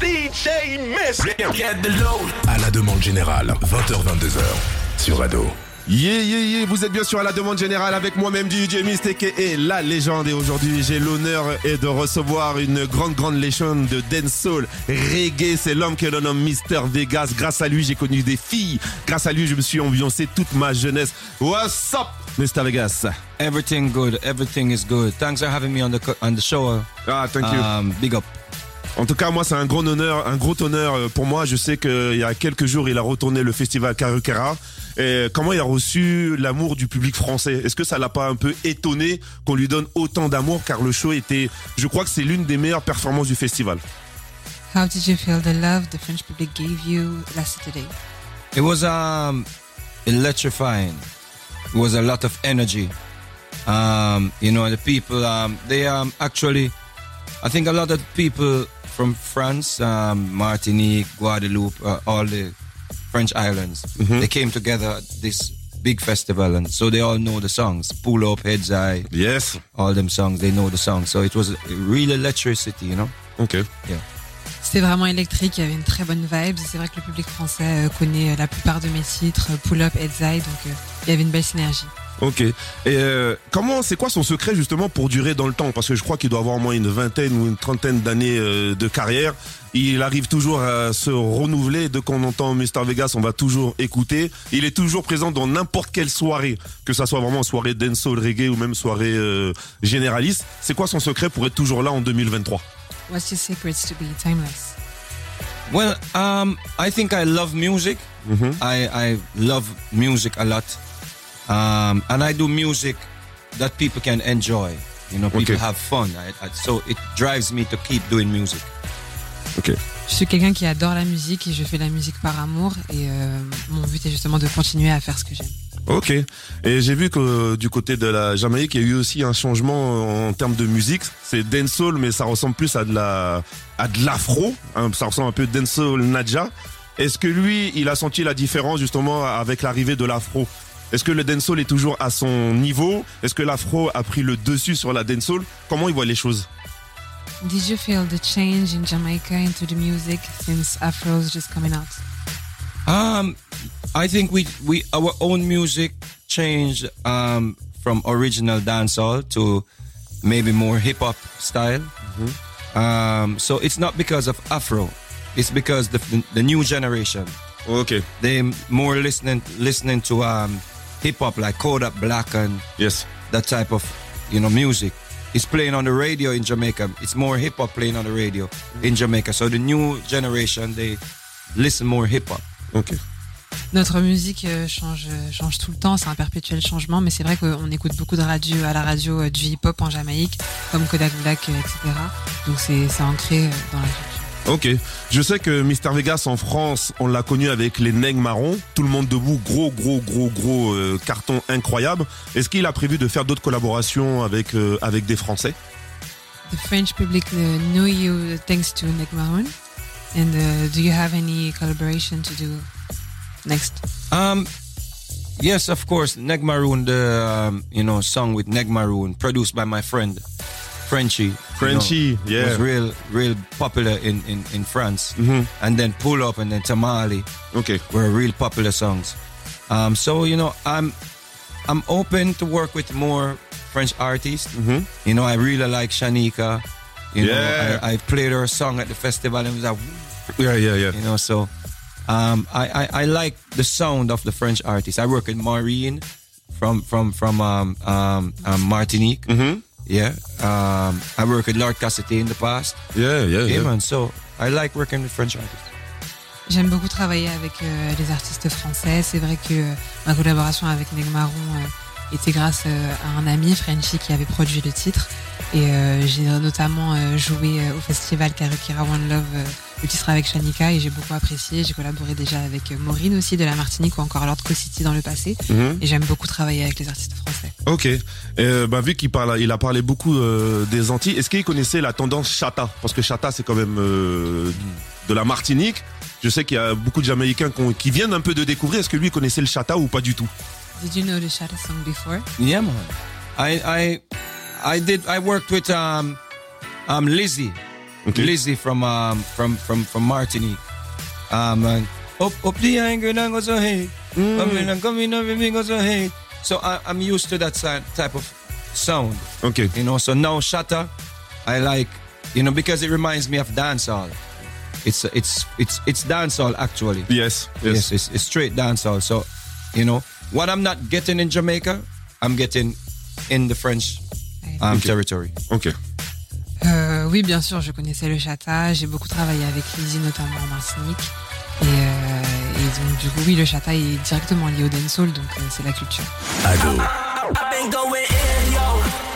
DJ Miss. Get the load. À la demande générale, 20h22h sur Ado. Yeah, yeah, yeah, vous êtes bien sûr à la demande générale avec moi-même DJ Mystique et la légende. Et aujourd'hui, j'ai l'honneur et de recevoir une grande, grande légende de dancehall, reggae. C'est l'homme que l'on nomme Mister Vegas. Grâce à lui, j'ai connu des filles. Grâce à lui, je me suis ambiancé toute ma jeunesse. What's up, Mr. Vegas? Everything good. Everything is good. Thanks for having me on the on the show. Ah, thank you. Um, big up. En tout cas, moi, c'est un gros honneur, un gros honneur euh, pour moi. Je sais qu'il y a quelques jours, il a retourné le festival Karukera. Et comment il a reçu l'amour du public français? Est-ce que ça l'a pas un peu étonné qu'on lui donne autant d'amour? Car le show était, je crois que c'est l'une des meilleures performances du festival. How did you feel the love the French public gave you last Saturday? It was um electrifying. It was a lot of energy. Um, you know, the people um they um actually I think a lot of people from France, um, Martinique, Guadeloupe, uh, all the French islands, they came together at this big festival and so they all know the songs. Pull up, heads high, Yes. all them songs, they know the songs. So it was a real electricity, you know? Ok. Yeah. C'était vraiment électrique, il y avait une très bonne vibe. C'est vrai que le public français euh, connaît euh, la plupart de mes titres, euh, Pull Up, Heads High, donc il y avait une belle synergie. Ok. Et euh, comment, c'est quoi son secret justement pour durer dans le temps? Parce que je crois qu'il doit avoir au moins une vingtaine ou une trentaine d'années euh, de carrière. Il arrive toujours à se renouveler. Dès qu'on entend Mr Vegas, on va toujours écouter. Il est toujours présent dans n'importe quelle soirée, que ça soit vraiment soirée dancehall, reggae ou même soirée euh, généraliste. C'est quoi son secret pour être toujours là en 2023 What's your secrets to be timeless? Well, um, I think I love music. I, I love music a lot. Um, and I do music that people can enjoy. You know, people Okay. have fun. I, I, so it drives me to keep doing music. Ok. Je suis quelqu'un qui adore la musique et je fais la musique par amour et euh, mon but est justement de continuer à faire ce que j'aime. Ok. Et j'ai vu que euh, du côté de la Jamaïque, il y a eu aussi un changement en termes de musique. C'est dancehall, mais ça ressemble plus à de la, à de l'afro. hein. ça ressemble un peu dancehall Nadja. Est-ce que lui, il a senti la différence justement avec l'arrivée de l'afro? Est-ce que le dancehall est toujours à son niveau? Est-ce que l'afro a pris le dessus sur la dancehall? Comment il voit les choses? Did you feel the change in Jamaica into the music since Afro's just coming out? Um, I think we, we, our own music changed, um, from original dancehall to maybe more hip hop style. Um, so it's not because of Afro. It's because the, the new generation, Ok. they more listening listening to um, hip hop like Kodak Black and Yes. that type of you know music. It's playing on the radio in Jamaica. It's more hip hop playing on the radio in Jamaica. So the new generation they listen more hip hop. Ok. Notre musique euh, change, change tout le temps, c'est un perpétuel changement, mais c'est vrai qu'on écoute beaucoup de radio à la radio euh, du hip-hop en Jamaïque, comme Kodak Black, euh, etc. Donc c'est c'est ancré dans la culture. Ok. Je sais que Mister Vegas en France, on l'a connu avec les Nègres marrons. Tout le monde debout, gros, gros, gros, gros euh, carton incroyable. Est-ce qu'il a prévu de faire d'autres collaborations avec euh, avec des Français? The French public uh, know you thanks to Nick Maroon. And uh, do you have any collaboration to do next? Um, yes, of course. Neg Maroon, the um, you know song with Neg Maroon, produced by my friend Frenchie. you Frenchie, know, yeah. was real, real popular in in in France. Mhm. And then Pull Up and then Tamale Ok. were real popular songs. Um, so you know, I'm I'm open to work with more French artists. Mhm. You know, I really like Shanika. You Yeah. know, I, I played her song at the festival and it was like, Yeah, yeah, yeah. you know so um, I, I, I like the sound of the french artists i work with maureen from from from um, um, um, martinique Mhm. Yeah um, i work with lord cassette in the past Yeah, yeah, yeah yeah. man so i like working with french artists J'aime beaucoup travailler avec euh, les artistes français. C'est vrai que euh, ma collaboration avec Neg Marron euh, était grâce euh, à un ami, Frenchy, qui avait produit le titre. Et euh, j'ai notamment euh, joué euh, au festival Karukira One Love, le titre avec Shanika, et j'ai beaucoup apprécié. J'ai collaboré déjà avec euh, Maureen aussi de la Martinique ou encore Lord Co City dans le passé. Mhm. Et j'aime beaucoup travailler avec les artistes français. Ok. Euh, bah, vu qu'il parle, il a parlé beaucoup euh, des Antilles. Est-ce qu'il connaissait la tendance chata? Parce que chata, c'est quand même euh, de la Martinique. Je sais qu'il y a beaucoup de Jamaïcains qui, qui viennent un peu de découvrir. Est-ce que lui connaissait le chata ou pas du tout? Did you know the Shatta song before? yeah man i i i did i worked with um um lizzie Okay. Lizzie from um from from from Martinique. Um, and up up the angle and go so hey, coming and coming and everything goes so hey. So I, I'm used to that si- type of sound, Ok. you know. So now Shatta, I like, you know, because it reminds me of dancehall. It's it's it's it's dancehall actually. Yes. Yes, Yes. it's, it's straight dancehall. So, you know, what I'm not getting in Jamaica, I'm getting in the French um, Okay. territory. Ok. Euh, oui, bien sûr, je connaissais le chata. J'ai beaucoup travaillé avec Lizzie, notamment en Martinique. Et, euh, et donc, du coup, oui, le chata est directement lié au dancehall, donc euh, c'est la culture. Ado.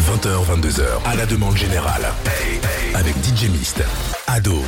20h, 22h, à la demande générale. Avec DJ Mist. Ado.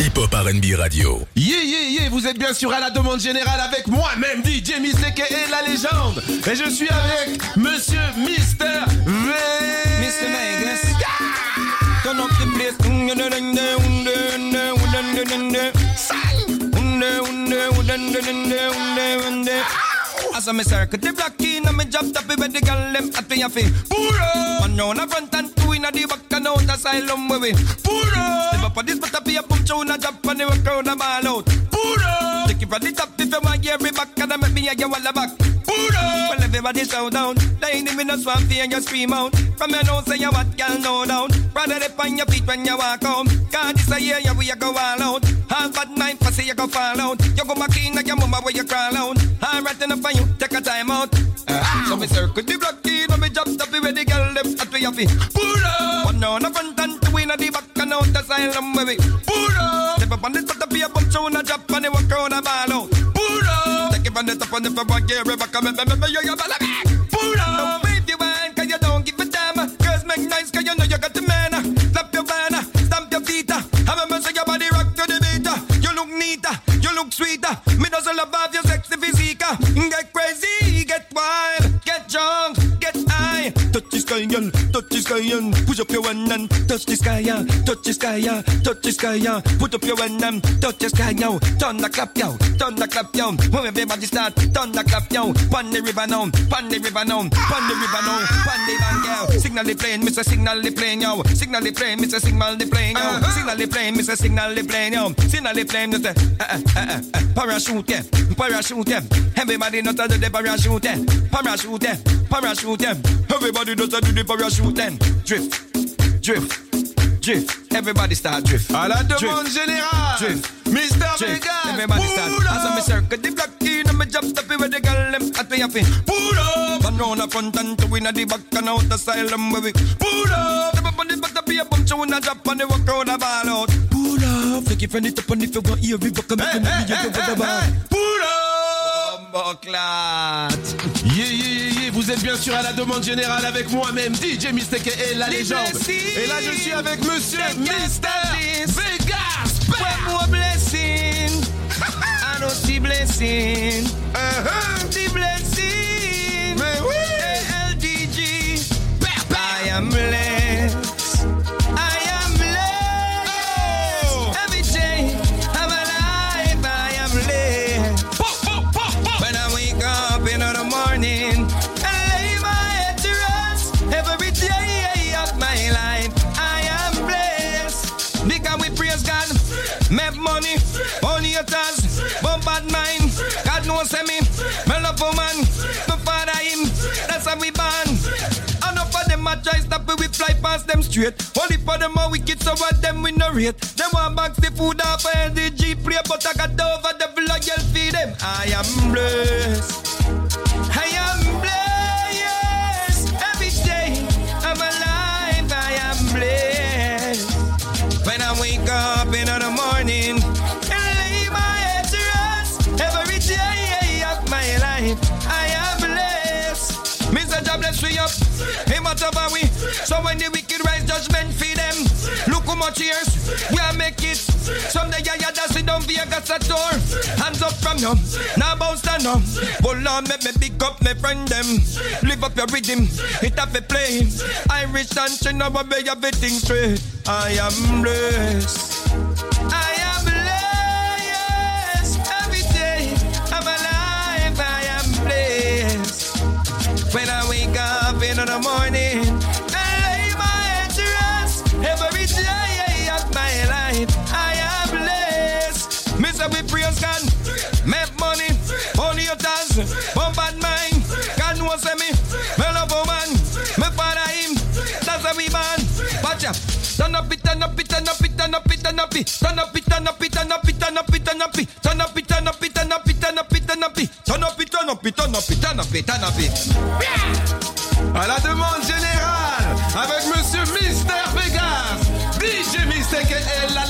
Hip Hop RB Radio. Yeah, yeah, yeah, vous êtes bien sûr à la demande générale avec moi-même, DJ Mistake et la légende. Et je suis avec Monsieur Mister V. Mr. As I me circle the block in and me drop top with the girl them at me a fi Pull up One round the front and two in the back and out asylum where we up! Step up on this but I be a boom tune a drop and the work crowd a ball out. Pull Take it from the top if you want hear me back and I make me a you all the back. Pull up. Well everybody shout down. Line in the swamp fear and you scream out. From your nose say you what girl no down Rather dip on your feet when you walk home. Cause this a year you we a go all out. All bad mind say you go fall out. You go back in like your mama where you crawl out. Alright enough for you take a time out. Uh, So me circle the block in and me drop top it where the girl them at we have it Pull up. One down the front and two in the back and out the where we. Pull up. Step up on this be a drop and they walk around a ball out. Pull up. Take it from the top and if I want get back and me me me you you ball back Pull up. Wave your hand cause you don't give a damn. Girls make nice cause you know you got the man. Slap your banner, stamp your feet. Have a mess your body rock to the beat. You look neater, you look sweeter. Me doesn't love have sky, girl, touch the sky and Push up your hand and touch the sky, yeah Touch the sky, yeah, touch the sky, yeah Put up your hand and touch the sky, yo Turn the clap, yo, turn the clap, yo When everybody start, turn the clap, yo Pon the river now, pon the river now Pon the river now, pon the van, yo Signal the plane, Mr. Signal the plane, yo Signal the plane, Mr. Signal the plane, yo Signal the plane, Mr. Signal the plane, yo Signal the plane, Mr. Uh, uh, uh, uh, Parachute, yeah, parachute, yeah Everybody not do the parachute, yeah Parachute, yeah, parachute, yeah Everybody to do the parachute, then Drift, drift, drift Everybody start drift À la demande Drift. générale. Drift. Mister Drift. Vegas. Everybody start As I me up. circle the block in and me drop stop it where the girl them at me happy Pull up One round the front and two in the back and out the asylum where we Pull up Step up on this but to be a bunch of a drop and they walk out the ball out Pull up Take it from the top and if you want hear it back and make me you go for the ball Pull up. Boclat Yeah, yeah, yeah, yeah, vous êtes bien sûr à la demande générale avec moi-même, DJ Mistake et la légende. Et là, je suis avec Monsieur Mister Vegas. One blessing I know blessing Uh-huh. The blessing straight. Only for them a wicked, so what them we no rate. Them want box the food off and the G play, but I got over the loyal feed them. I am blessed. I am blessed. Every day of my life, I am blessed. When I wake up in the morning and lay my head to rest, every day of my life, I am blessed. Mr. God bless we up, him out of we. So when the wicked judgment feed them. Look how much years we are make it. Someday I had to sit down Vegas at door. Hands up from you, now bounce stand up. Hold on, make me pick up my friend them. Live up your rhythm, it have a play. Irish and China, but be everything straight. I am blessed. I am blessed. Every day of my life, I am blessed. When I wake up in the morning say we praise God. Make money, your mind. God knows me, me me father him. Man. Watch. Turn up it, turn up it, turn up it, turn up it, turn up it, turn up it, turn up it, turn up it, turn up it, turn up it, turn. À la demande générale, avec Monsieur Mister Vegas, DJ Mister la la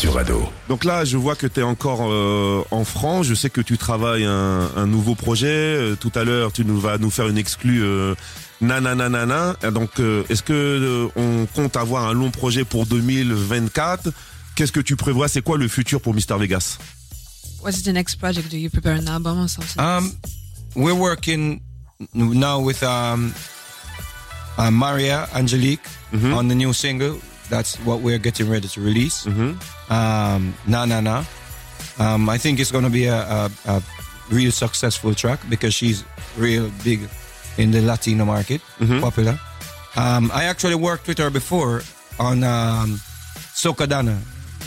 sur Ado. Donc là, je vois que tu es encore euh, en France. Je sais que tu travailles un, un nouveau projet. Euh, tout à l'heure, tu nous vas nous faire une exclue euh, nananana. Donc, euh, est-ce que euh, on compte avoir un long projet pour 2024 Qu'est-ce que tu prévois? C'est quoi le futur pour Mister Vegas? What's the next project? Do you prepare an album or something? Um, we're working now with um, uh, Maria Angelique on the new single. That's what we're getting ready to release. Um, na na na. Um, I think it's going to be a, a, a real successful track because she's real big in the Latino market, popular. Um, I actually worked with her before on um, Socadana.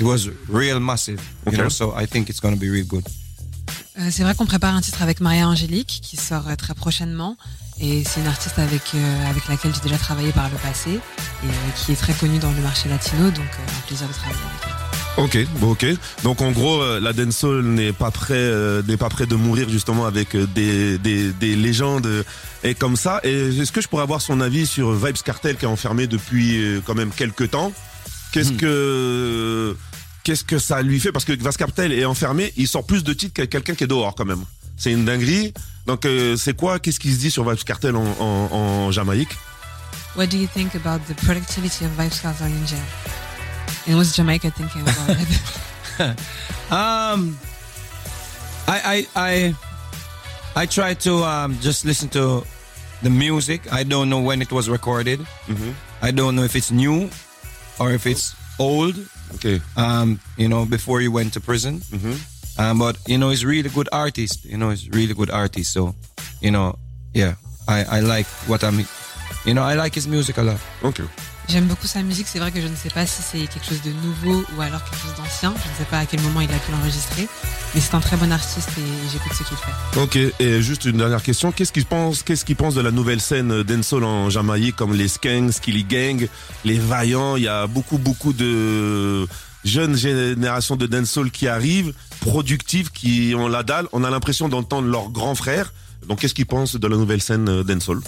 It was real massive, you know. So I think it's going to be real good. Euh, c'est vrai qu'on prépare un titre avec Maria Angélique qui sort euh, très prochainement. Et c'est une artiste avec, euh, avec laquelle j'ai déjà travaillé par le passé et euh, qui est très connue dans le marché latino. Donc, euh, un plaisir de travailler avec elle. Ok, bon, ok. Donc en gros, euh, la dancehall n'est pas prêt, euh, n'est pas prêt de mourir justement avec des, des, des légendes et comme ça. Et est-ce que je pourrais avoir son avis sur Vibes Cartel qui est enfermé depuis quand même quelques temps? Qu'est-ce que qu'est-ce que ça lui fait? Parce que Vibes Cartel est enfermé, il sort plus de titres que quelqu'un qui est dehors quand même. C'est une dinguerie. Donc euh, c'est quoi Qu'est-ce qui se dit sur Vibes Cartel en, en, en Jamaïque What do you think about the productivity of Vibes Cartel in jail? And what's Jamaica thinking about it? Um, I I I I try to um just listen to the music. I don't know when it was recorded. I don't know if it's new or if it's old. Ok. Um, you know, before you went to prison. Um, but you know, he's really good artist. You know, he's really good artist. So, you know, yeah, I I like what I'm. You know, I like his music a lot. Ok. J'aime beaucoup sa musique. C'est vrai que je ne sais pas si c'est quelque chose de nouveau ou alors quelque chose d'ancien. Je ne sais pas à quel moment il a pu l'enregistrer. Mais c'est un très bon artiste et j'écoute ce qu'il fait. Ok, et juste une dernière question. Qu'est-ce qu'il pense, qu'est-ce qu'il pense de la nouvelle scène dancehall en Jamaïque, comme les Skanks, Skilly Gang, les Vaillants? Il y a beaucoup, beaucoup de jeunes générations de dancehall qui arrivent, productives, qui ont la dalle. On a l'impression d'entendre leurs grands frères. Donc, qu'est-ce qu'il pense de la nouvelle scène euh, dancehall?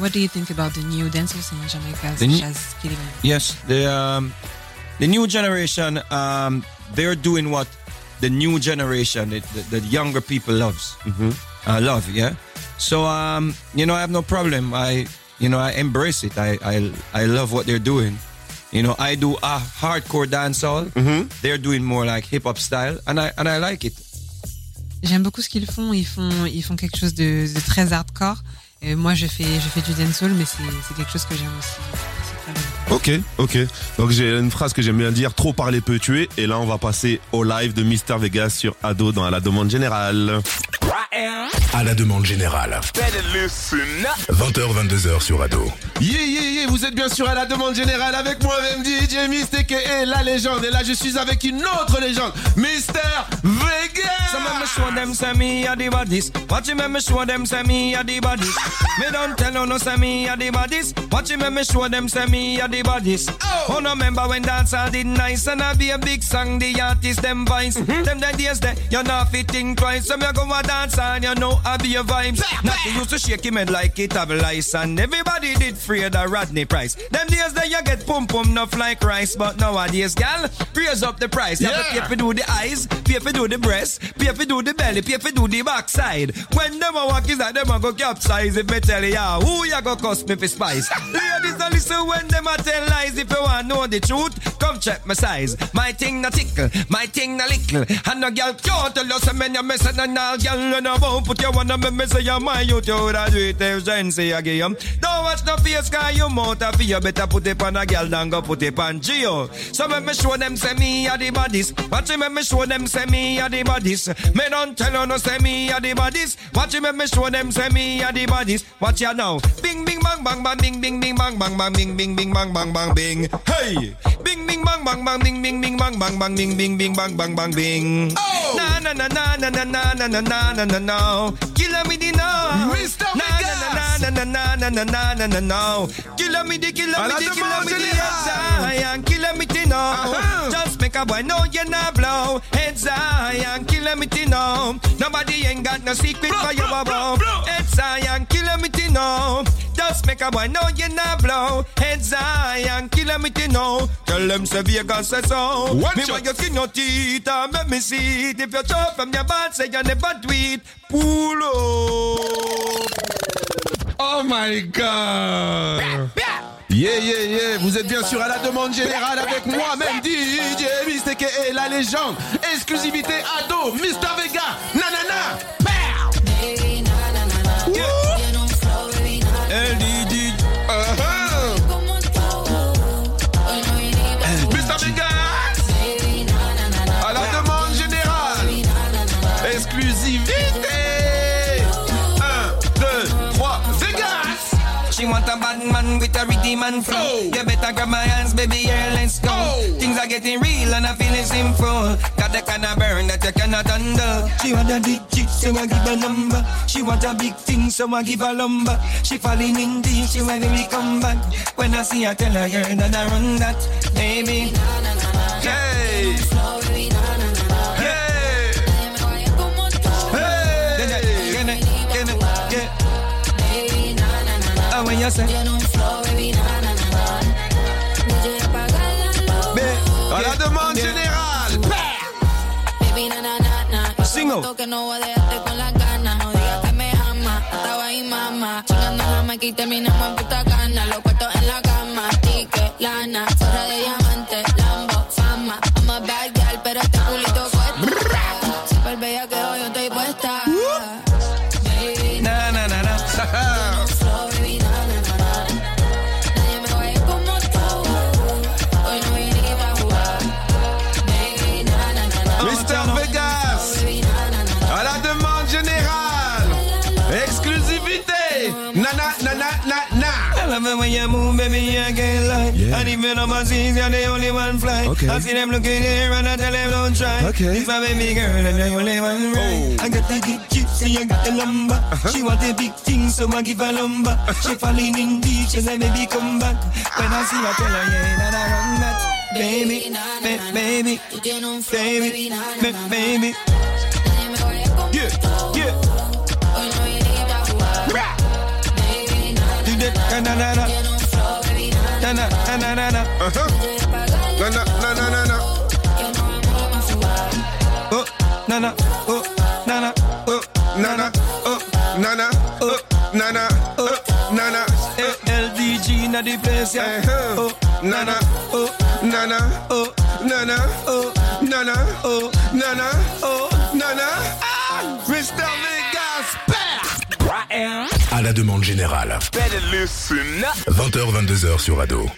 What do you think about the new dancehall scene in Jamaica, The such as Skilly Gang? Yes, the um, the new generation, um, they're doing what the new generation, the, the, the younger people loves, uh, love. Yeah? So um, you know, I have no problem. I you know, I embrace it. I I I love what they're doing. You know, I do a hardcore dancehall. They're doing more like hip hop style, and I and I like it. J'aime beaucoup ce qu'ils font. Ils font, ils font quelque chose de, de très hardcore. Et moi, je fais, je fais du dancehall, mais c'est, c'est quelque chose que j'aime aussi. C'est très bien. Ok, ok. Donc, j'ai une phrase que j'aime bien dire, trop parler peut tuer. Et là, on va passer au live de Mister Vegas sur Ado dans la demande générale. À la demande générale. 20h22h sur Ado. Yeah, yeah, yeah, vous êtes bien sûr à la demande générale avec moi-même DJ Mystique et la légende. Et là, je suis avec une autre légende, Mister Vegas. So me show them say me a the baddest. Watch him me show them say me a the baddest. Me don't tell you no say me a the baddest. Watch him me show them say me a the baddest. Oh, no remember when dance all did nice and I be a big song the artist them voice. Them the days that you not fitting twice. So me go a dance dance and you know I be your vibes. Not you used to shake him head like it have lice and everybody did afraid the Rodney Price. Them days that you get pum pum enough like rice, but nowadays, gal, raise up the price. You Yeah. have to pay for do the eyes, pay for do the breast, pay for do the belly, pay for do the backside. When them a walk is that them a go capsize. If me tell ya who ya go cost me for spice. Ladies a listen when them a tell lies. If you want know the truth, come check my size. My thing na tickle, my thing na little. And a gal can't tell you say men you mess and all gal you know won't put you on a me say you my you to would do it if say 'em. Don't watch no face cause you mouth a you better put it on a gal than go put it on Geo. So make me show them say me a the bodies. Watch me me show them say me a the bodies. Me don't tell you no say me a the bodies. Watch me me show them say me a the bodies. Watch ya now. Bing bing bang bang bang bing bing bing bang bang bang bing bing bing bang bang bang bing. Hey. Bing bing bang bang bang bing bing bing bang bang bang bing bing bing bang bang bang bing. Na na na na na na na na na na na na. Killer me the now. Mr. Na na na na na na na na na na. Killer me the killer me the killer me the. Zion. Killer me the now. Uh-huh. Just make a boy know you not blow. Head Zion. Killer me the now. Nobody ain't got no secret for you above. Head Zion. Killer me the now. Just make a boy know you not blow. Head Zion. Killer me the now. Tell them say Vegas say so. Watch Me out. want you skin your teeth and make me see it. If you chop from your bad, say you never do it. Pull up. Oh my god Yeah, yeah, yeah, vous êtes bien sûr à la demande générale avec moi-même, DJ Mistake et la légende. Exclusivité ado, Mr. Vega, want a bad man with a rhythm and flow. Oh. You better grab my hands, baby, yeah, let's go. Oh. Things are getting real and I feel it's simple. Got the kind of burn that you cannot handle. She want a digit, so I give her number. She want a big thing, so I give her lumber. She falling in deep, she want me come back. When I see her, tell her, girl, that I run that, baby. Hey À la demande générale Sing out. Que no voy a dejarte con las ganas. No digas que me ama. Estaba ahí, mamá. Chingando y terminamos en puta gana. Los cuartos en la cama. Tique, lana. De. Exclusivité Nana, nana, nana I love it when you move, baby, I can't lie. Yeah. And even overseas, you're the only one fly. Okay. I see them looking here and I tell them don't try. Okay. It's my baby girl and the only one right. Oh. I got the big gypsy, I got the lumber. Uh-huh. She want the big thing, so I give her lumber. Uh-huh. She falling in deep, she say, baby, come back. When I see her, tell her, yeah, that I run that. Baby, ba- baby, Tú tienes un flow, baby, baby, na, na, ba- na, na. baby. Na na na na. Na na na na na. Ajá. Na na na na na na. Oh, na na. Oh, na na. Oh, na na. Oh, na na. Oh, na na. Oh, na na. LDG na the place, yeah. Oh, na nana, Oh, nana, na. Oh, nana, na. Oh, nana, na. Oh, nana, na. Oh, nana, na. À la demande générale. 20h, 22h sur Ado.